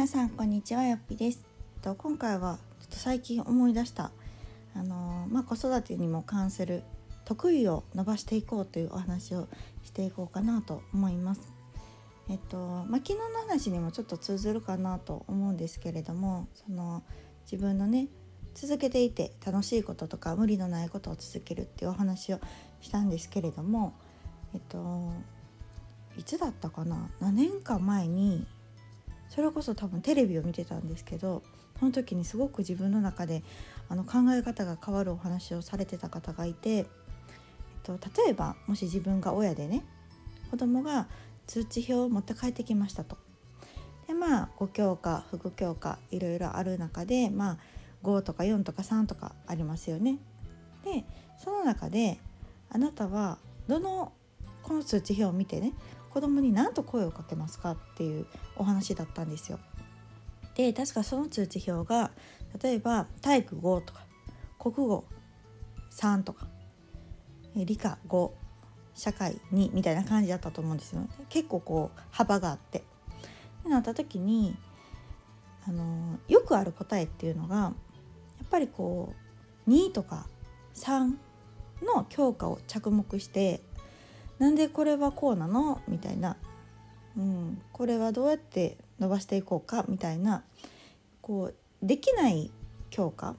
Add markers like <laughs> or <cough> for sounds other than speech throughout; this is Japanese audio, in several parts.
皆さんこんにちはよっぴです。と今回はちょっと最近思い出したあのまあ、子育てにも関する得意を伸ばしていこうというお話をしていこうかなと思います。えっとまあ、昨日の話にもちょっと通ずるかなと思うんですけれどもその自分のね続けていて楽しいこととか無理のないことを続けるっていうお話をしたんですけれどもえっといつだったかな？何年か前にそれこそ多分テレビを見てたんですけどその時にすごく自分の中であの考え方が変わるお話をされてた方がいて、えっと、例えばもし自分が親でね子供が通知表を持って帰ってきましたと。でまあ5教科副教科いろいろある中でまあ5とか4とか3とかありますよね。でその中であなたはどのこの通知表を見てね子供に何と声をかけますかっていうお話だったんですよ。で確かその通知表が例えば体育5とか国語3とか理科5社会2みたいな感じだったと思うんですよ、ね、結構こう幅があって。ってなった時にあのよくある答えっていうのがやっぱりこう2とか3の教科を着目してなんでこれはこうなの？みたいな、うん、これはどうやって伸ばしていこうか？みたいな。こうできない教科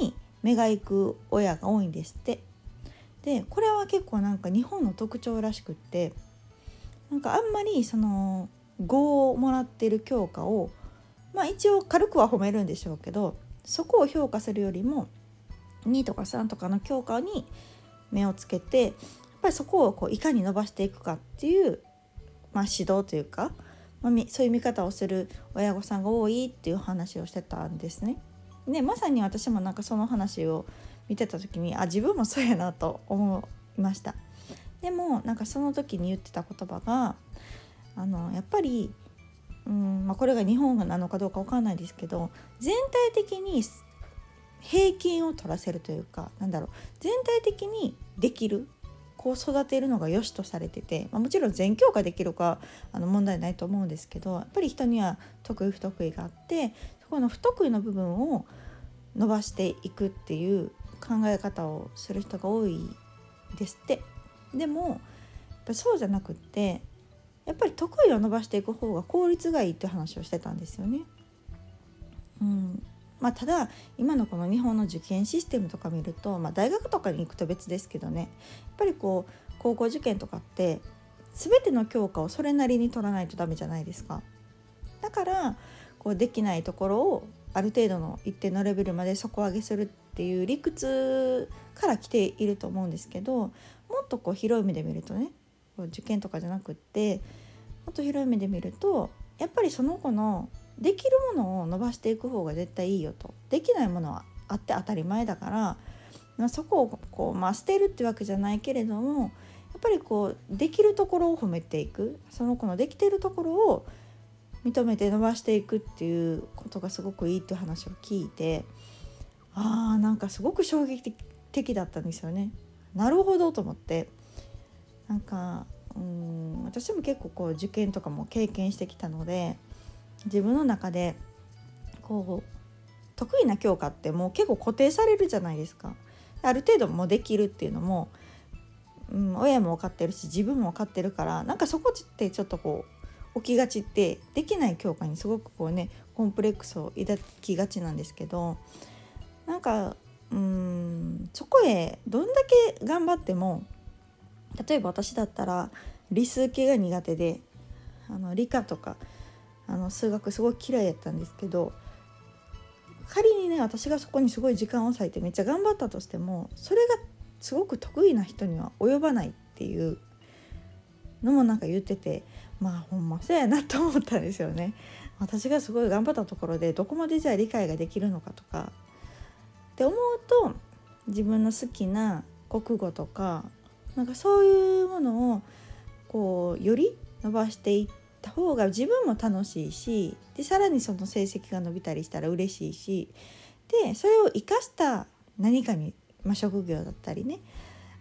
に目が行く親が多いんですって。でこれは結構なんか日本の特徴らしくって。なんかあんまりその5をもらってる教科をまあ一応軽くは褒めるんでしょうけどそこを評価するよりも2とか3とかの教科に目をつけてぱりそこをこういかに伸ばしていくかっていう、まあ、指導というか、まあ、そういう見方をする親御さんが多いっていう話をしてたんですね。でまさに私もなんかその話を見てた時にあ自分もそうやなと思いました。でもなんかその時に言ってた言葉があのやっぱりうんまあ、これが日本なのかどうか分かんないですけど全体的に平均を取らせるというかなんだろう全体的にできるこう育てるのが良しとされてて、まあ、もちろん全教科できるかあの問題ないと思うんですけどやっぱり人には得意不得意があってそこの不得意の部分を伸ばしていくっていう考え方をする人が多いですって。でもやっぱそうじゃなくってやっぱり得意を伸ばしていく方が効率がいいって話をしてたんですよね。うん、まあ、ただ今のこの日本の受験システムとか見ると、まあ、大学とかに行くと別ですけどねやっぱりこう高校受験とかって全ての教科をそれなりに取らないとダメじゃないですか。だからこうできないところをある程度の一定のレベルまで底上げするっていう理屈から来ていると思うんですけどもっとこう広い目で見るとね受験とかじゃなくってもっと広い目で見るとやっぱりその子のできるものを伸ばしていく方が絶対いいよと。できないものはあって当たり前だから、まあ、そこをこう、まあ、捨てるってわけじゃないけれどもやっぱりこうできるところを褒めていく。その子のできてるところを認めて伸ばしていくっていうことがすごくいいっていう話を聞いてあーなんかすごく衝撃的だったんですよね。なるほどと思って。なんかうん私も結構こう受験とかも経験してきたので自分の中でこう得意な教科ってもう結構固定されるじゃないですか。ある程度もできるっていうのも、うん、親も分かってるし自分も分かってるからなんかそこってちょっとこう起きがちってできない教科にすごくこうねコンプレックスを抱きがちなんですけどなんかうんそこへどんだけ頑張っても例えば私だったら理数系が苦手であの理科とかあの数学すごい嫌いやったんですけど仮にね私がそこにすごい時間を割いてめっちゃ頑張ったとしてもそれがすごく得意な人には及ばないっていうのもなんか言っててまあほんまそうやなと思ったんですよね。私がすごい頑張ったところでどこまでじゃあ理解ができるのかとかって思うと自分の好きな国語とかなんかそういうものをこうより伸ばしていってた方が自分も楽しいしでさらにその成績が伸びたりしたら嬉しいしでそれを生かした何かに、まあ、職業だったりね、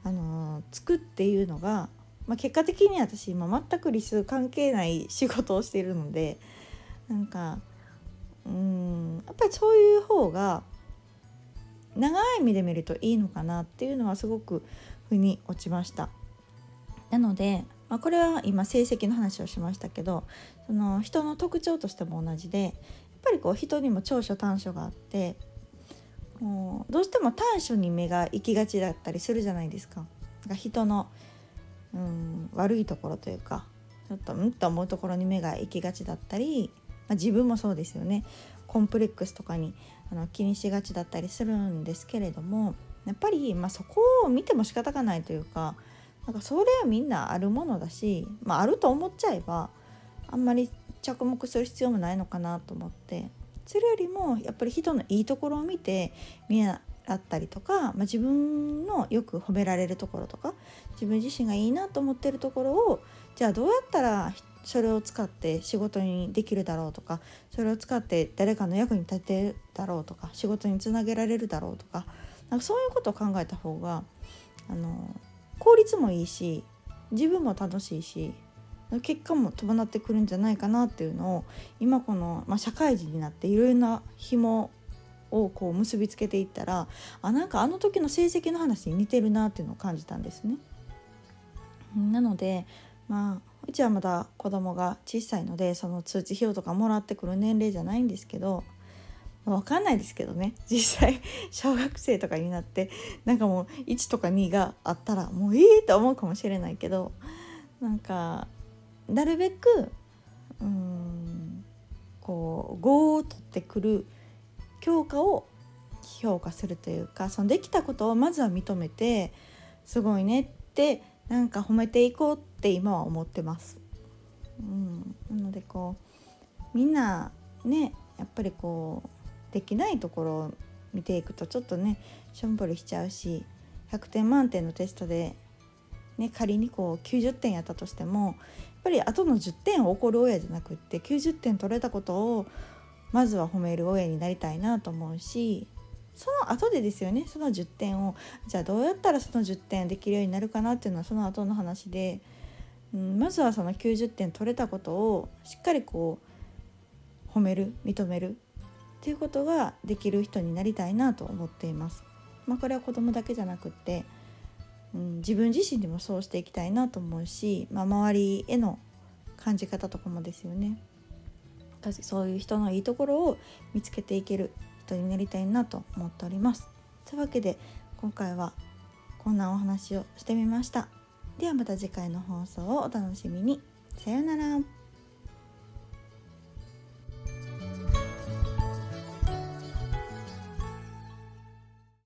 あのー、つくっていうのが、まあ、結果的に私今全く理数関係ない仕事をしているのでなんかうんやっぱりそういう方が長い目で見るといいのかなっていうのはすごく腑に落ちました。なので、まあ、これは今成績の話をしましたけどその人の特徴としても同じでやっぱりこう人にも長所短所があってもうどうしても短所に目が行きがちだったりするじゃないですか。か人のうん悪いところというかちょっとうんと思うところに目が行きがちだったり、まあ、自分もそうですよねコンプレックスとかにあの気にしがちだったりするんですけれどもやっぱり、まあ、そこを見ても仕方がないというかなんかそれはみんなあるものだし、まあ、あると思っちゃえばあんまり着目する必要もないのかなと思って。それよりもやっぱり人のいいところを見て見習ったりとか、まあ、自分のよく褒められるところとか自分自身がいいなと思ってるところをじゃあどうやったらそれを使って仕事にできるだろうとかそれを使って誰かの役に立てるだろうとか仕事につなげられるだろうとかなんかそういうことを考えた方があの効率もいいし自分も楽しいし結果も伴ってくるんじゃないかなっていうのを今この、まあ、社会人になっていろいろな紐をこう結びつけていったらあなんかあの時の成績の話に似てるなっていうのを感じたんですね。なのでまあうちはまだ子供が小さいのでその通知表とかもらってくる年齢じゃないんですけど分かんないですけどね <laughs> 実際小学生とかになってなんかもう1とか2があったらもういいと思うかもしれないけどなんかなるべくうんこう5を取ってくる教科を評価するというかそのできたことをまずは認めてすごいねってなんか褒めていこうって今は思ってます。うん、なのでこうみんなねやっぱりこうできないところを見ていくとちょっとねしょんぼりしちゃうし100点満点のテストで、ね、仮にこう90点やったとしてもやっぱりあとの10点を怒る親じゃなくって90点取れたことをまずは褒める親になりたいなと思うしその後でですよねその10点をじゃあどうやったらその10点できるようになるかなっていうのはその後の話で、うん、まずはその90点取れたことをしっかりこう褒める認めるっていうことができる人になりたいなと思っています。まあ、これは子供だけじゃなくって、うん、自分自身でもそうしていきたいなと思うし、まあ、周りへの感じ方とかもですよね。そういう人のいいところを見つけていける人になりたいなと思っております。というわけで今回はこんなお話をしてみました。ではまた次回の放送をお楽しみに。さようなら。